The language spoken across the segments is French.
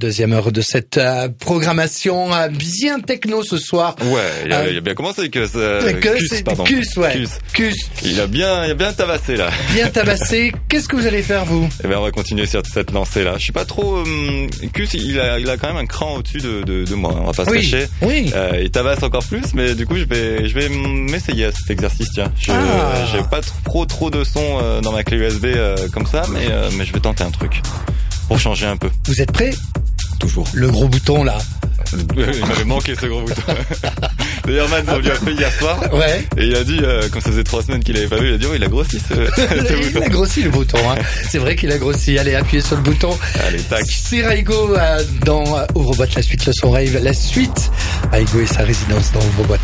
Deuxième heure de cette euh, programmation euh, bien techno ce soir. Ouais, il a, Euh, il a bien commencé avec euh, Que Cus, c'est- pardon. Cus, ouais. Cus. Cus. Il a bien, il a bien tabassé là. Bien tabassé. Qu'est-ce que vous allez faire vous? Et ben on va continuer sur cette lancée là. Je suis pas trop. hum, Cus, il a, il a quand même un cran au-dessus de, de, de moi. On va pas se Oui. cacher. Oui. Euh, il tabasse encore plus, mais du coup je vais, je vais m'essayer à cet exercice. Tiens, je, Ah. j'ai pas trop trop de son euh, dans ma clé USB comme ça, mais mais je vais tenter un truc pour changer un peu. Vous êtes prêts? Toujours. Le gros bouton là. il m'avait manqué ce gros bouton. D'ailleurs, Matt, on lui a fait hier soir. Ouais. Et il a dit, euh, quand ça faisait trois semaines qu'il avait pas vu, il a dit, oh, il a grossi ce, ce Il bouton. a grossi le bouton. Hein. C'est vrai qu'il a grossi. Allez, appuyez sur le bouton. Allez, tac. C'est Raigo euh, dans euh, Overbot, la suite, le son rave, la suite. Raigo et sa résidence dans Overbot.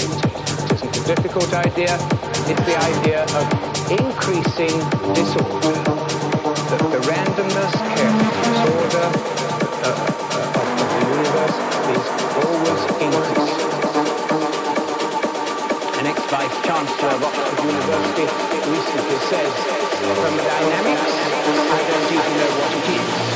state. It isn't a difficult idea. It's the idea of increasing disorder. That the randomness, chaos, disorder uh, uh, of the universe is always increasing. An ex-vice chancellor of Oxford University recently says, from dynamics, I don't even know what it is.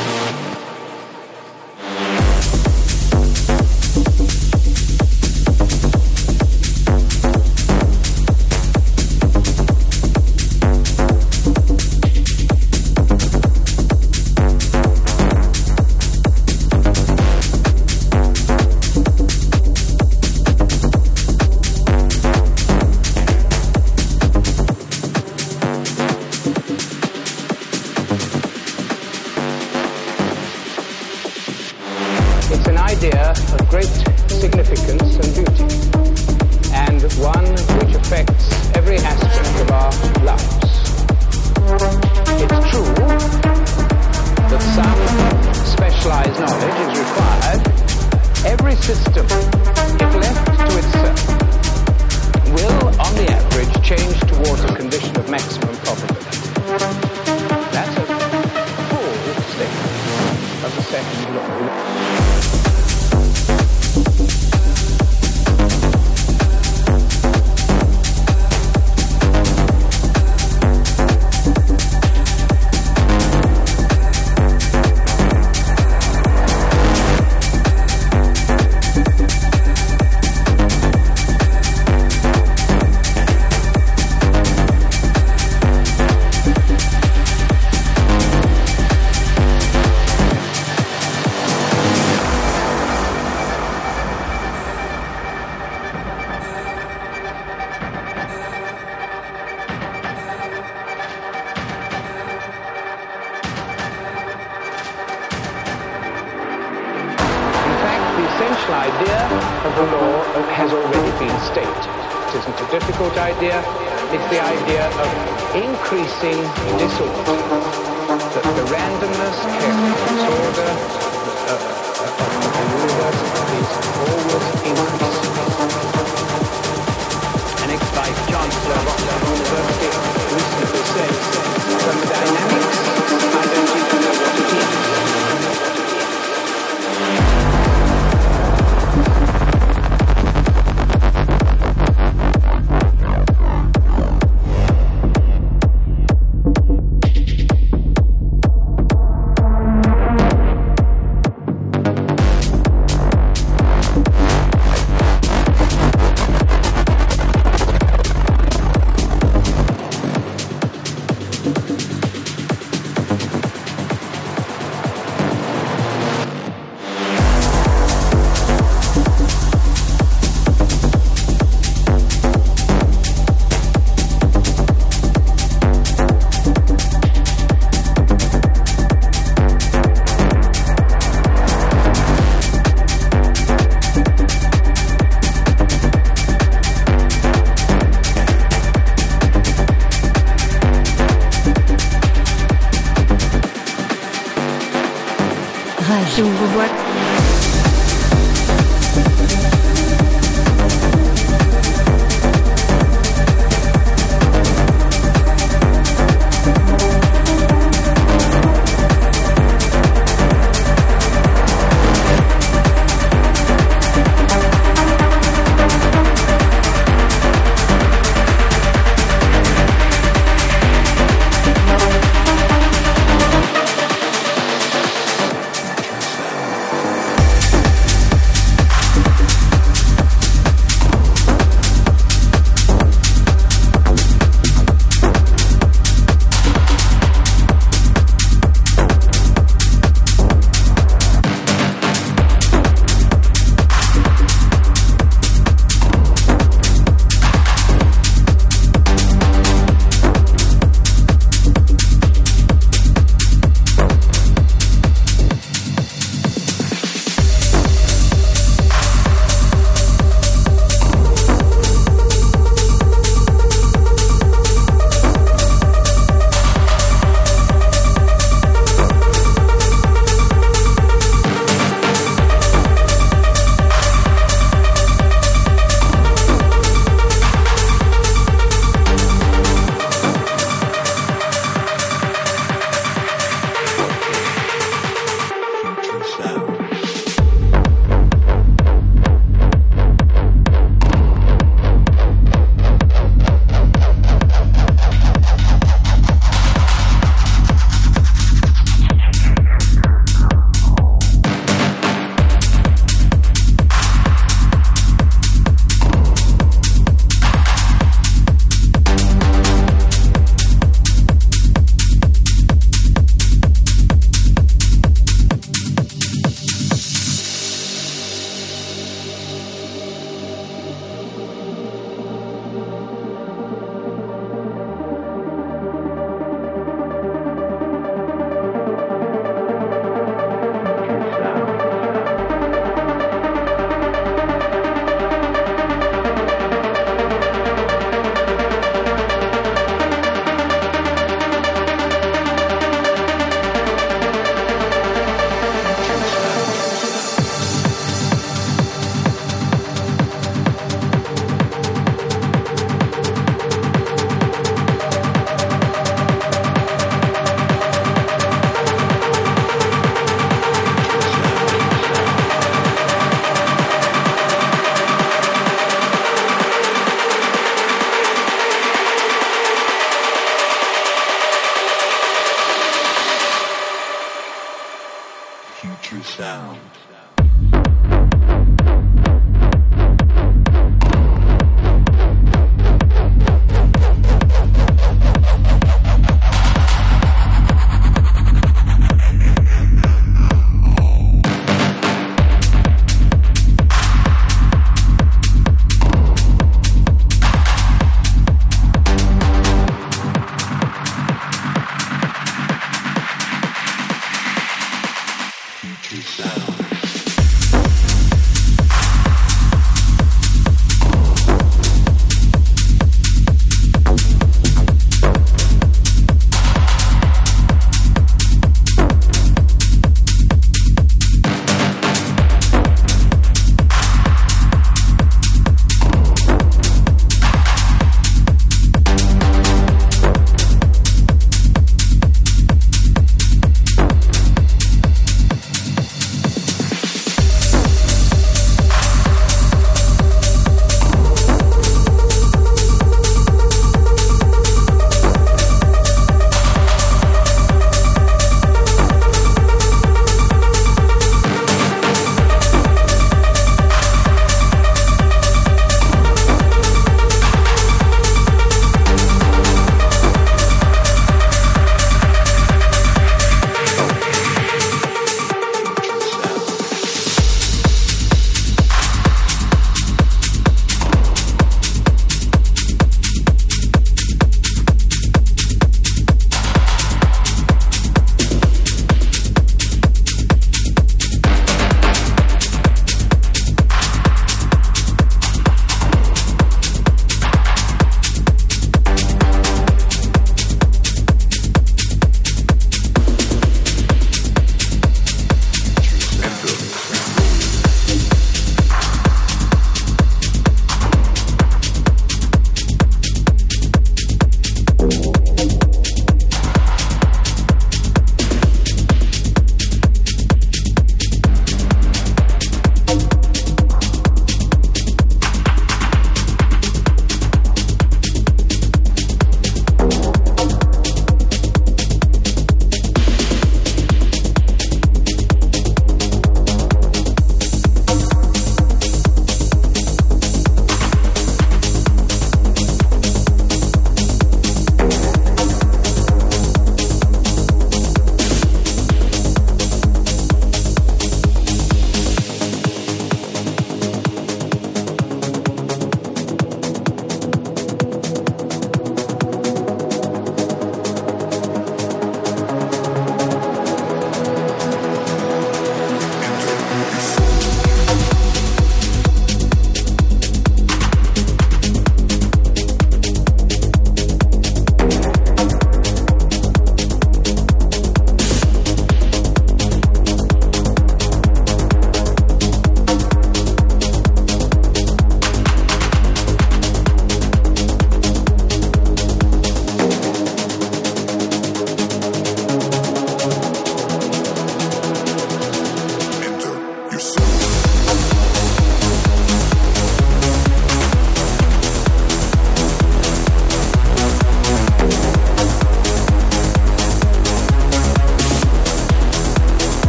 chez Ouvre Boîte.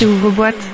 Rage ouvre boîte.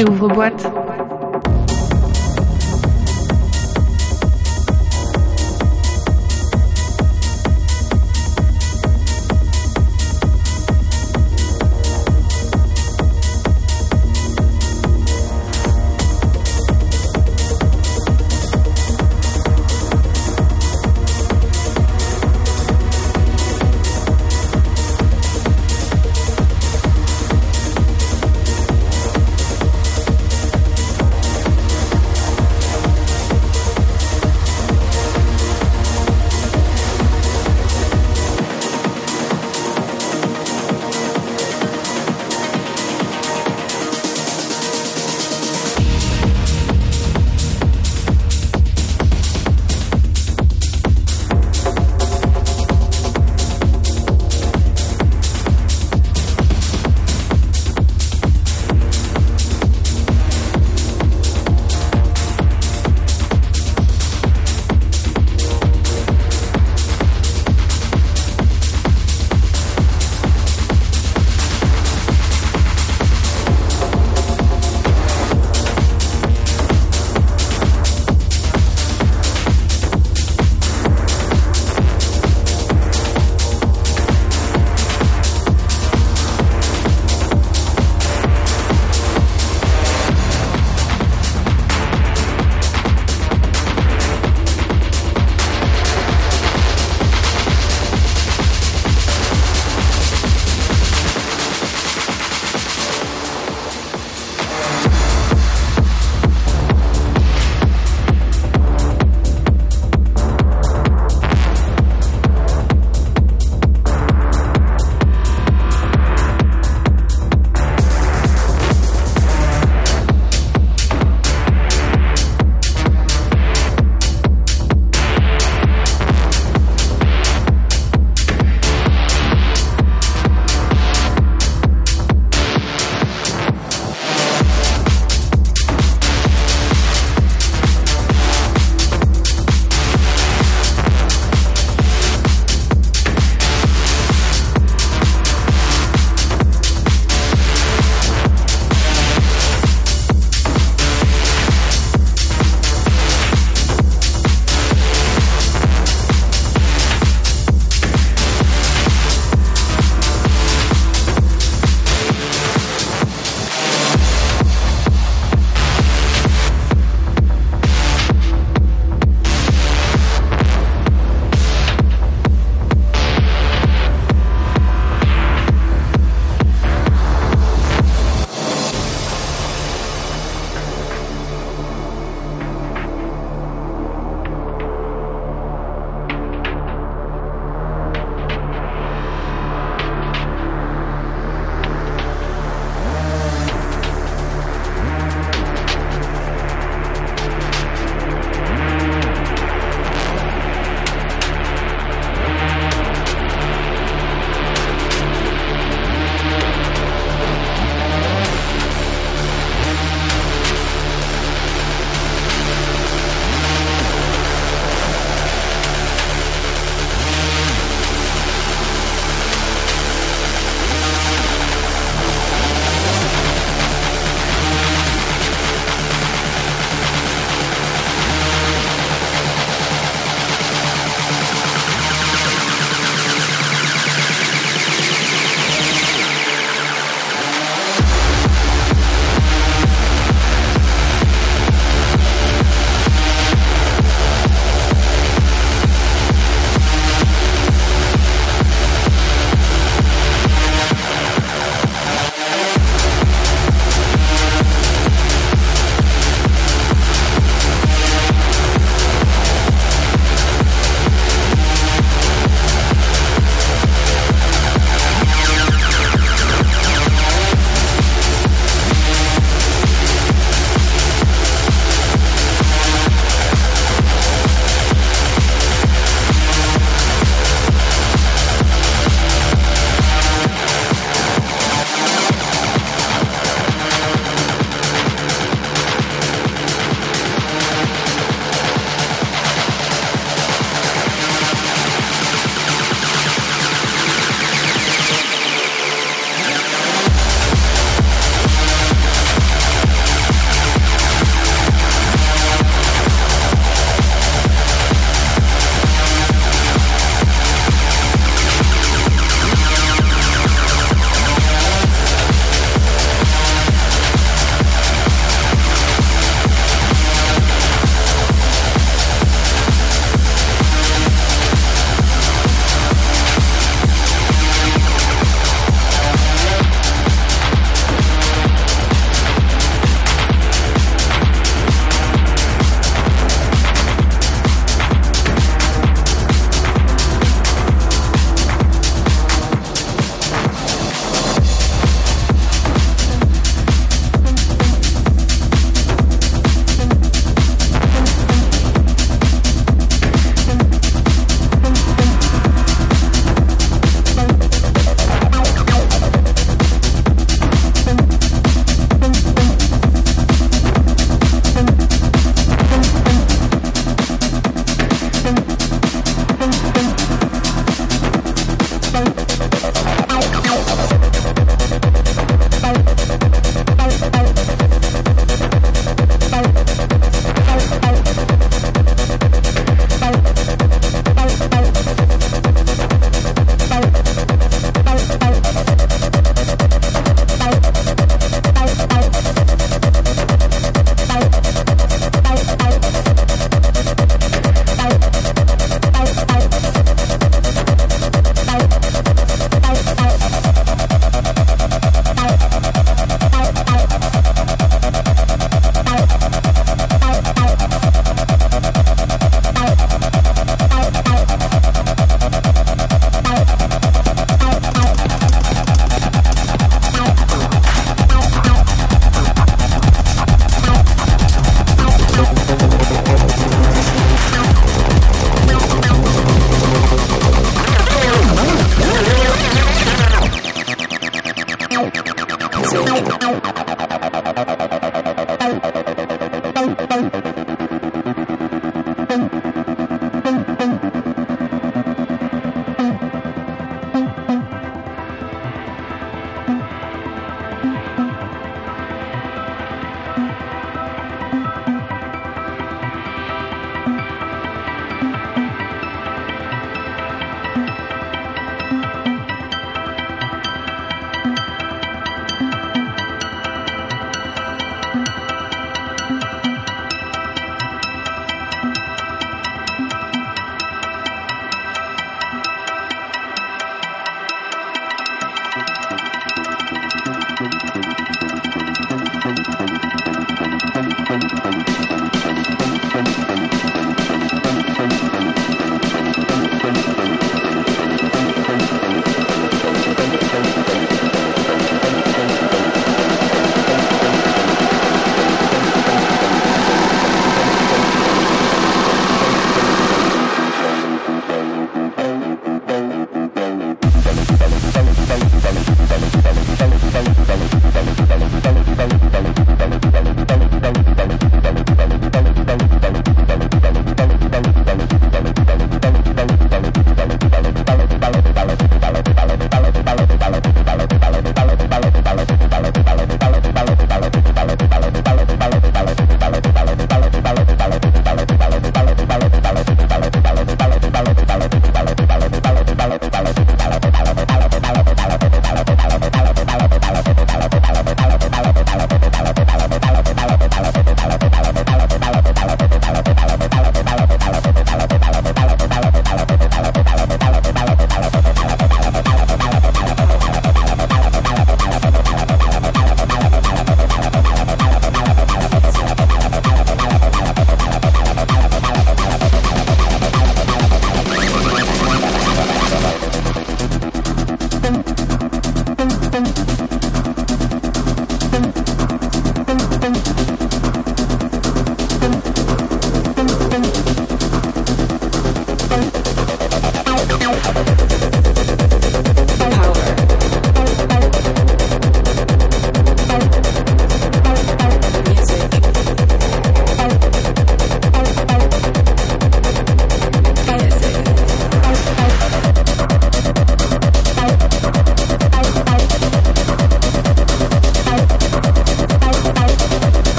Rage. J'ouvre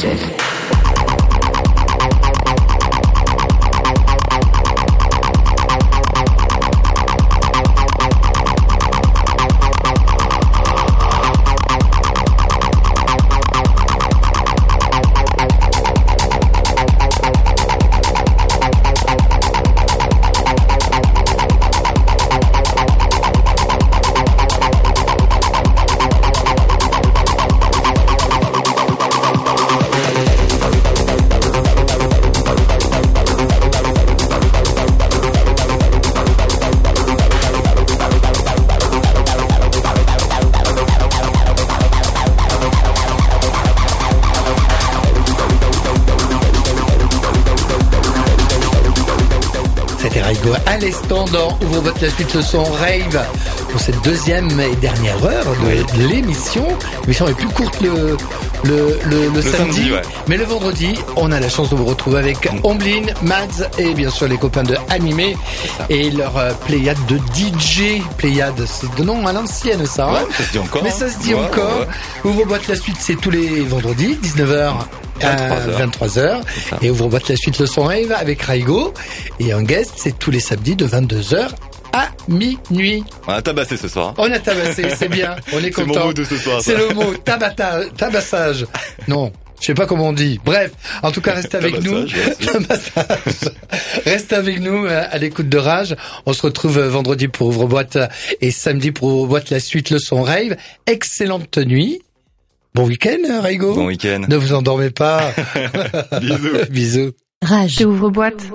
Joseph. Dans Ouvre votre la suite le son rave pour cette deuxième et dernière heure de, l'émission. L'émission est plus courte le, le, le, le samedi, samedi, ouais. mais le vendredi, on a la chance de vous retrouver avec Omblin, Mads et bien sûr les copains de Animé et leur euh, pléiade de DJ. Pléiade, c'est de nom à l'ancienne ça. hein Ouais, ça se dit encore. mais hein. ça se dit Ouais, encore. Ouvre boîte la suite, c'est tous les vendredis, 19h à 23h. 23h. ça. Et ouvre boîte la suite le son rave avec Raigo. Et un guest, c'est tous les samedis de 22h à minuit. On a tabassé ce soir. On a tabassé, c'est bien. On est C'est mon content. mot de ce soir. C'est le mot tabata, tabassage. Non. Je sais pas comment on dit. Bref, en tout cas, restez avec nous. Restez avec nous euh, à l'écoute de Rage. On se retrouve euh, vendredi pour Ouvre-boîte euh, et samedi pour Ouvre-boîte la suite, le son rave. Excellente nuit. Bon week-end, euh, Raigo. Bon week-end. Ne vous endormez pas. Bisous. Bisous. Rage. Ouvre boîte.